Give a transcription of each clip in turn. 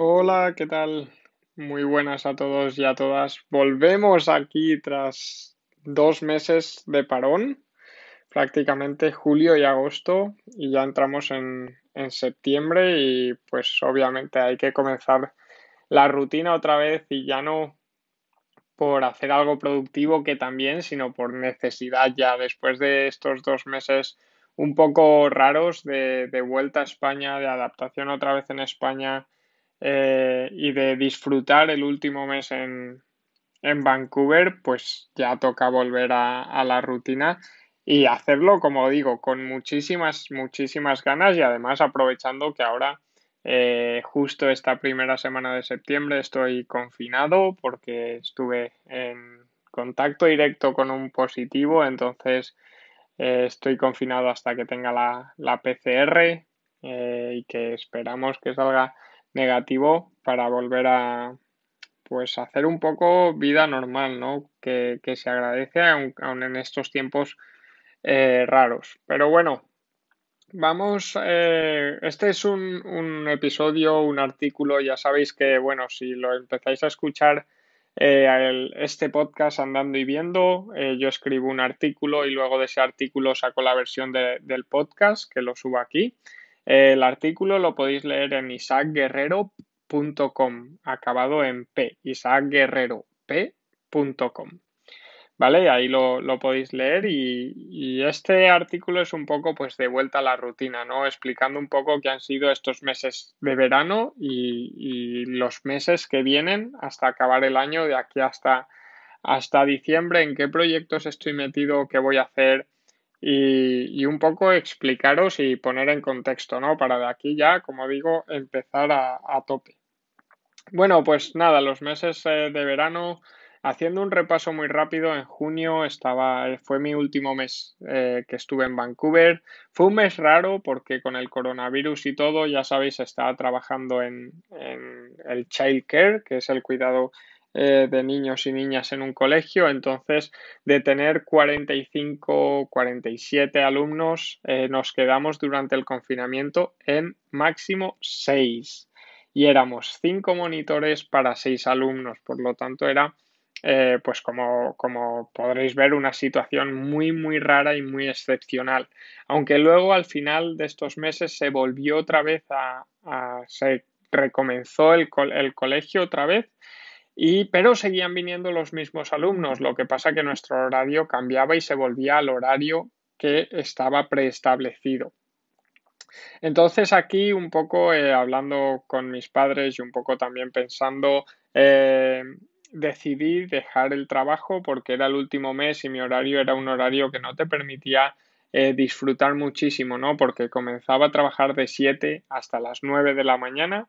Hola, ¿qué tal? Muy buenas a todos y a todas. Volvemos aquí tras dos meses de parón, prácticamente julio y agosto, y ya entramos en, en septiembre y pues obviamente hay que comenzar la rutina otra vez y ya no por hacer algo productivo que también, sino por necesidad ya después de estos dos meses un poco raros de, de vuelta a España, de adaptación otra vez en España eh, y de disfrutar el último mes en, en Vancouver, pues ya toca volver a, a, la rutina y hacerlo, como digo, con muchísimas, muchísimas ganas y además aprovechando que ahora, eh, justo esta primera semana de septiembre, estoy confinado porque estuve en contacto directo con un positivo, entonces eh, estoy confinado hasta que tenga la, la PCR eh, y que esperamos que salga negativo para volver a pues hacer un poco vida normal, ¿no? Que, que se agradece aun, aun, en estos tiempos eh, raros. Pero bueno, vamos, eh, este es un, un, episodio, un artículo, ya sabéis que, bueno, si lo empezáis a escuchar eh, el, este podcast andando y viendo, yo escribo un artículo y luego de ese artículo saco la versión de, del podcast que lo subo aquí. El artículo lo podéis leer en isaacguerrero.com, acabado en P, isaacguerrero.p.com. ¿Vale? Ahí lo, lo podéis leer y, y, este artículo es un poco pues de vuelta a la rutina, ¿no? Explicando un poco qué han sido estos meses de verano y, y los meses que vienen hasta acabar el año, de aquí hasta, hasta diciembre, en qué proyectos estoy metido, qué voy a hacer, y, y, un poco explicaros y poner en contexto, ¿no? Para de aquí ya, como digo, empezar a, a tope. Bueno, pues nada, los meses eh, de verano, haciendo un repaso muy rápido, en junio estaba, eh, fue mi último mes eh, que estuve en Vancouver. Fue un mes raro porque con el coronavirus y todo, ya sabéis, estaba trabajando en, en el child care, que es el cuidado eh, de niños y niñas en un colegio, entonces de tener 45, 47 alumnos, eh, nos quedamos durante el confinamiento en máximo 6 y éramos 5 monitores para 6 alumnos, por lo tanto era, eh, pues como, como podréis ver, una situación muy, muy rara y muy excepcional, aunque luego al final de estos meses se volvió otra vez a, se recomenzó el, el colegio otra vez y, pero seguían viniendo los mismos alumnos, lo que pasa que nuestro horario cambiaba y se volvía al horario que estaba preestablecido. Entonces aquí un poco eh, hablando con mis padres y un poco también pensando, eh, decidí dejar el trabajo porque era el último mes y mi horario era un horario que no te permitía eh, disfrutar muchísimo, ¿no? Porque comenzaba a trabajar de 7 hasta las 9 de la mañana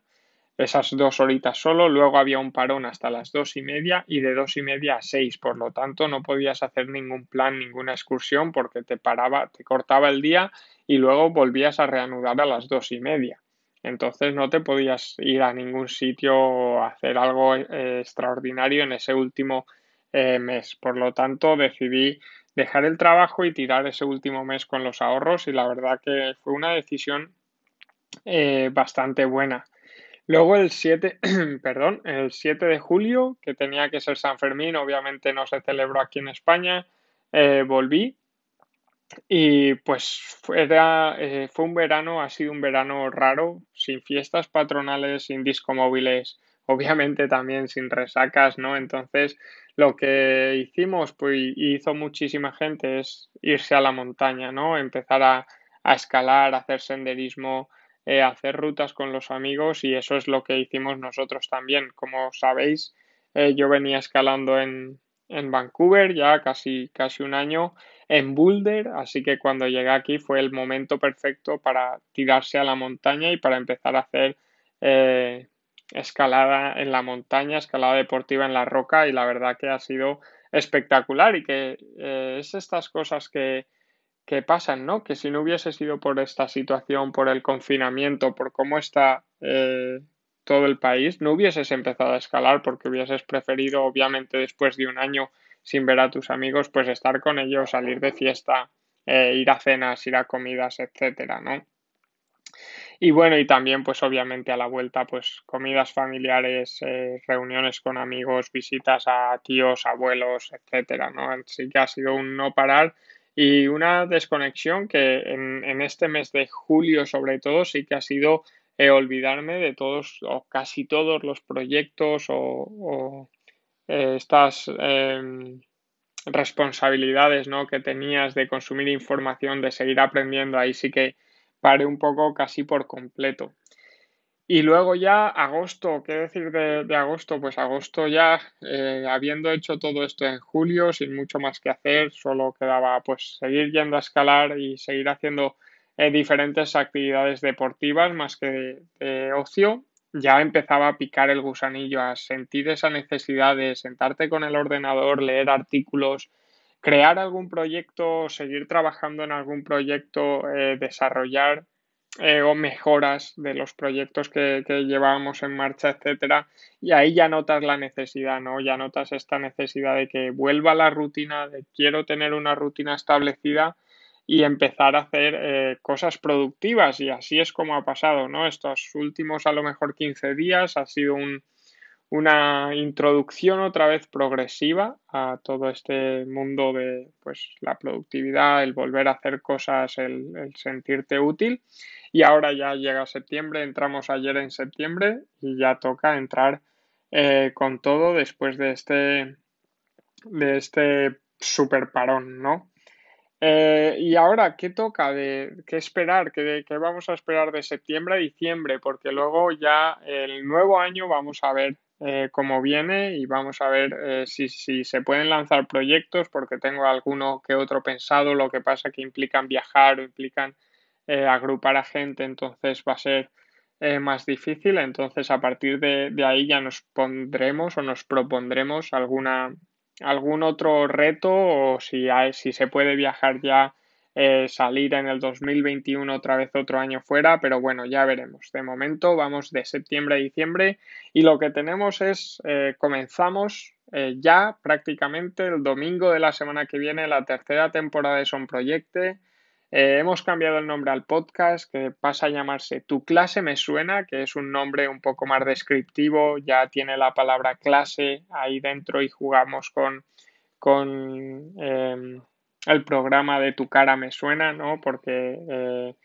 esas dos horitas solo, luego había un parón hasta las dos y media y de dos y media a seis, por lo tanto no podías hacer ningún plan, ninguna excursión porque te paraba, te cortaba el día y luego volvías a reanudar a las dos y media. Entonces no te podías ir a ningún sitio a hacer algo eh, extraordinario en ese último eh, mes. Por lo tanto decidí dejar el trabajo y tirar ese último mes con los ahorros y la verdad que fue una decisión eh, bastante buena. Luego el 7, perdón, el 7 de julio, que tenía que ser San Fermín, obviamente no se celebró aquí en España, eh, volví y pues era, eh, fue un verano, ha sido un verano raro, sin fiestas patronales, sin discomóviles, obviamente también sin resacas, ¿no? Entonces lo que hicimos, pues hizo muchísima gente, es irse a la montaña, ¿no? Empezar a, a escalar, a hacer senderismo, eh, hacer rutas con los amigos y eso es lo que hicimos nosotros también. Como sabéis, eh, yo venía escalando en, en Vancouver ya casi, casi un año en Boulder, así que cuando llegué aquí fue el momento perfecto para tirarse a la montaña y para empezar a hacer eh, escalada en la montaña, escalada deportiva en la roca y la verdad que ha sido espectacular y que es estas cosas que, que pasan, ¿no? Que si no hubiese sido por esta situación, por el confinamiento, por cómo está eh, todo el país, no hubieses empezado a escalar porque hubieses preferido, obviamente, después de un año sin ver a tus amigos, pues estar con ellos, salir de fiesta, eh, ir a cenas, ir a comidas, etcétera, ¿no? Y bueno, y también pues obviamente a la vuelta pues comidas familiares, eh, reuniones con amigos, visitas a tíos, abuelos, etcétera, ¿no? Así que ha sido un no parar y una desconexión que en, este mes de julio sobre todo sí que ha sido eh, olvidarme de todos o casi todos los proyectos o, eh, estas em, responsabilidades ¿no? que tenías de consumir información, de seguir aprendiendo, ahí sí que paré un poco casi por completo. Y luego ya agosto, ¿qué decir de, agosto? Pues agosto ya, eh, habiendo hecho todo esto en julio, sin mucho más que hacer, solo quedaba pues seguir yendo a escalar y seguir haciendo eh, diferentes actividades deportivas más que de, ocio. Ya empezaba a picar el gusanillo, a sentir esa necesidad de sentarte con el ordenador, leer artículos, crear algún proyecto, seguir trabajando en algún proyecto, eh, desarrollar o mejoras de los proyectos que, que llevábamos en marcha, etcétera, y ahí ya notas la necesidad, ¿no? Ya notas esta necesidad de que vuelva la rutina, de quiero tener una rutina establecida y empezar a hacer eh, cosas productivas, y así es como ha pasado, ¿no? Estos últimos a lo mejor 15 días ha sido un, una introducción otra vez progresiva a todo este mundo de pues la productividad, el volver a hacer cosas, el, sentirte útil. Y ahora ya llega septiembre, entramos ayer en septiembre y ya toca entrar eh, con todo después de este de este super parón, ¿no? Eh, y ahora, ¿qué toca? De, ¿Qué esperar? ¿Qué, ¿Qué, vamos a esperar de septiembre a diciembre? Porque luego ya el nuevo año vamos a ver eh, cómo viene y vamos a ver eh, si, se pueden lanzar proyectos porque tengo alguno que otro pensado, lo que pasa que implican viajar o implican eh, agrupar a gente, entonces va a ser más difícil, entonces a partir de, ahí ya nos pondremos o nos propondremos alguna, algún otro reto o si, hay, si se puede viajar ya eh, salir en el 2021 otra vez otro año fuera, pero bueno, ya veremos. De momento vamos de septiembre a diciembre y lo que tenemos es, eh, comenzamos eh, ya prácticamente el domingo de la semana que viene la tercera temporada de Son Proyecte. Hemos cambiado el nombre al podcast que pasa a llamarse Tu clase me suena, que es un nombre un poco más descriptivo, ya tiene la palabra clase ahí dentro y jugamos con, con em, el programa de Tu cara me suena, ¿no? Porque eh,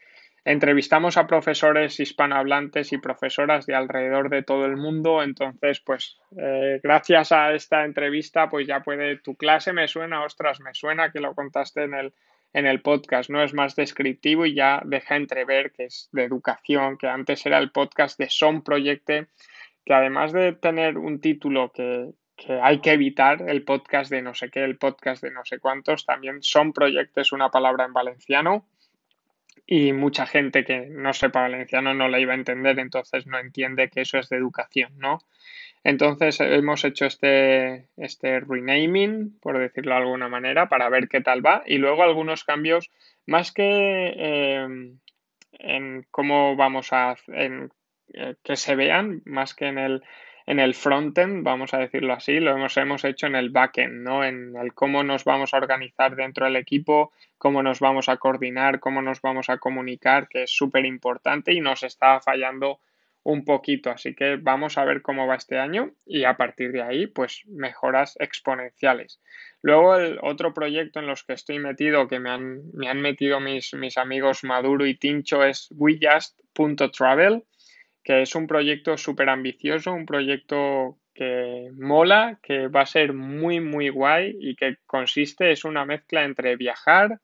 entrevistamos a profesores hispanohablantes y profesoras de alrededor de todo el mundo, entonces, pues, eh, gracias a esta entrevista, pues ya puede, tu clase me suena, ostras, me suena que lo contaste en el, en el podcast, ¿no? Es más descriptivo y ya deja entrever que es de educación, que antes era el podcast de Son Proyecte, que además de tener un título que, que hay que evitar el podcast de no sé qué, el podcast de no sé cuántos. También son proyectos una palabra en valenciano y mucha gente que no sepa valenciano no la iba a entender, entonces no entiende que eso es de educación, ¿no? Entonces hemos hecho este, este renaming, por decirlo de alguna manera, para ver qué tal va y luego algunos cambios más que eh, en cómo vamos a en, eh, que se vean, más que en el en el frontend, vamos a decirlo así, lo hemos, hemos hecho en el backend, ¿no? En el cómo nos vamos a organizar dentro del equipo, cómo nos vamos a coordinar, cómo nos vamos a comunicar, que es súper importante y nos está fallando un poquito. Así que vamos a ver cómo va este año y a partir de ahí, pues mejoras exponenciales. Luego el otro proyecto en los que estoy metido, que me han, me han metido mis, mis amigos Maduro y Tincho, es WeJust.travel que es un proyecto súper ambicioso, un proyecto que mola, que va a ser muy, muy guay y que consiste, es una mezcla entre viajar,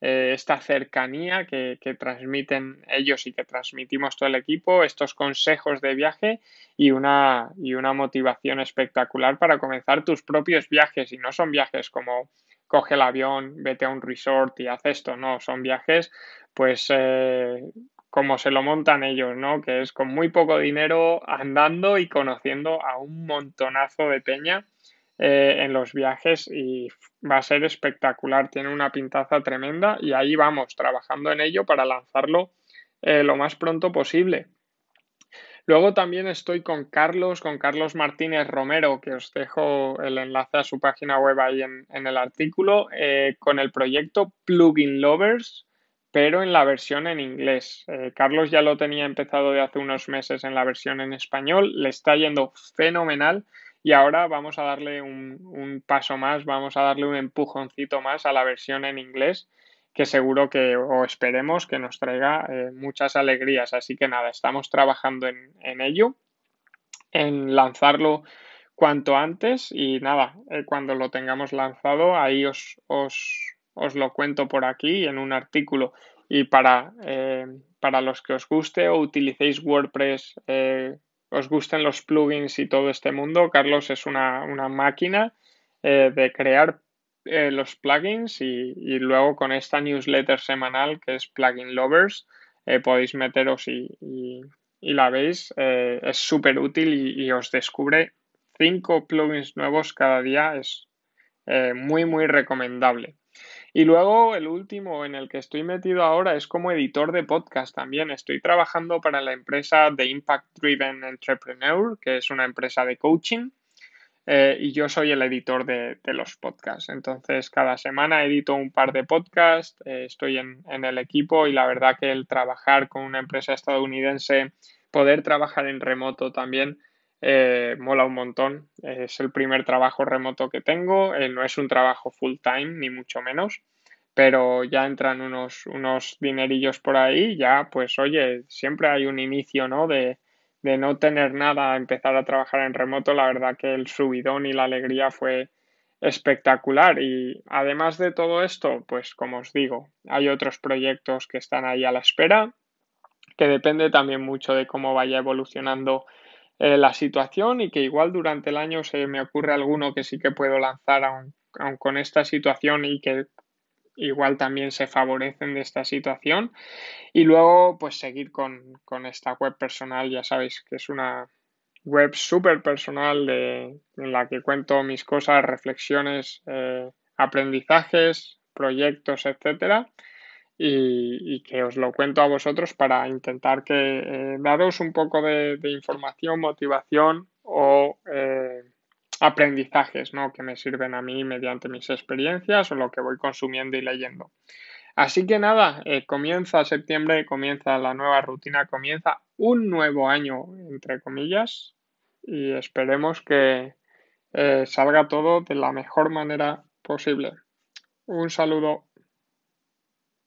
eh, esta cercanía que, transmiten ellos y que transmitimos todo el equipo, estos consejos de viaje y una, y una motivación espectacular para comenzar tus propios viajes. Y no son viajes como coge el avión, vete a un resort y haz esto, no, son viajes pues eh, como se lo montan ellos, ¿no? Que es con muy poco dinero andando y conociendo a un montonazo de peña eh, en los viajes y va a ser espectacular, tiene una pintaza tremenda y ahí vamos, trabajando en ello para lanzarlo eh, lo más pronto posible. Luego también estoy con Carlos, con Carlos Martínez Romero, que os dejo el enlace a su página web ahí en, el artículo, eh, con el proyecto Plugin Lovers pero en la versión en inglés. Eh, Carlos ya lo tenía empezado de hace unos meses en la versión en español, le está yendo fenomenal y ahora vamos a darle un, paso más, vamos a darle un empujoncito más a la versión en inglés que seguro que o esperemos que nos traiga eh, muchas alegrías. Así que nada, estamos trabajando en, ello, en lanzarlo cuanto antes y nada, eh, cuando lo tengamos lanzado ahí os, os, os, lo cuento por aquí en un artículo y para, eh, para los que os guste o utilicéis WordPress os gusten los plugins y todo este mundo, Carlos es una, máquina eh, de crear eh, los plugins y, luego con esta newsletter semanal que es Plugin Lovers eh, podéis meteros y, la veis. es súper útil y, os descubre cinco plugins nuevos cada día. Es muy, muy recomendable. Y luego el último en el que estoy metido ahora es como editor de podcast también. Estoy trabajando para la empresa de Impact Driven Entrepreneur, que es una empresa de coaching. Eh, y yo soy el editor de, los podcasts. Entonces, cada semana edito un par de podcasts, eh, estoy en, el equipo y la verdad que el trabajar con una empresa estadounidense, poder trabajar en remoto también, eh, mola un montón. Es el primer trabajo remoto que tengo. Eh, no es un trabajo full time, ni mucho menos. Pero ya entran unos, unos dinerillos por ahí. Ya, pues oye, siempre hay un inicio, ¿no? De, de no tener nada, empezar a trabajar en remoto. La verdad que el subidón y la alegría fue espectacular. Y además de todo esto, pues como os digo, hay otros proyectos que están ahí a la espera, que depende también mucho de cómo vaya evolucionando eh, la situación y que igual durante el año se me ocurre alguno que sí que puedo lanzar aún, con esta situación y que igual también se favorecen de esta situación. Y luego pues seguir con, esta web personal, ya sabéis que es una web súper personal de, en la que cuento mis cosas, reflexiones, eh, aprendizajes, proyectos, etcétera y, que os lo cuento a vosotros para intentar que eh, daros un poco de, información, motivación o eh, aprendizajes ¿no? que me sirven a mí mediante mis experiencias o lo que voy consumiendo y leyendo. Así que nada, eh, comienza septiembre, comienza la nueva rutina, comienza un nuevo año, entre comillas, y esperemos que salga todo de la mejor manera posible. Un saludo.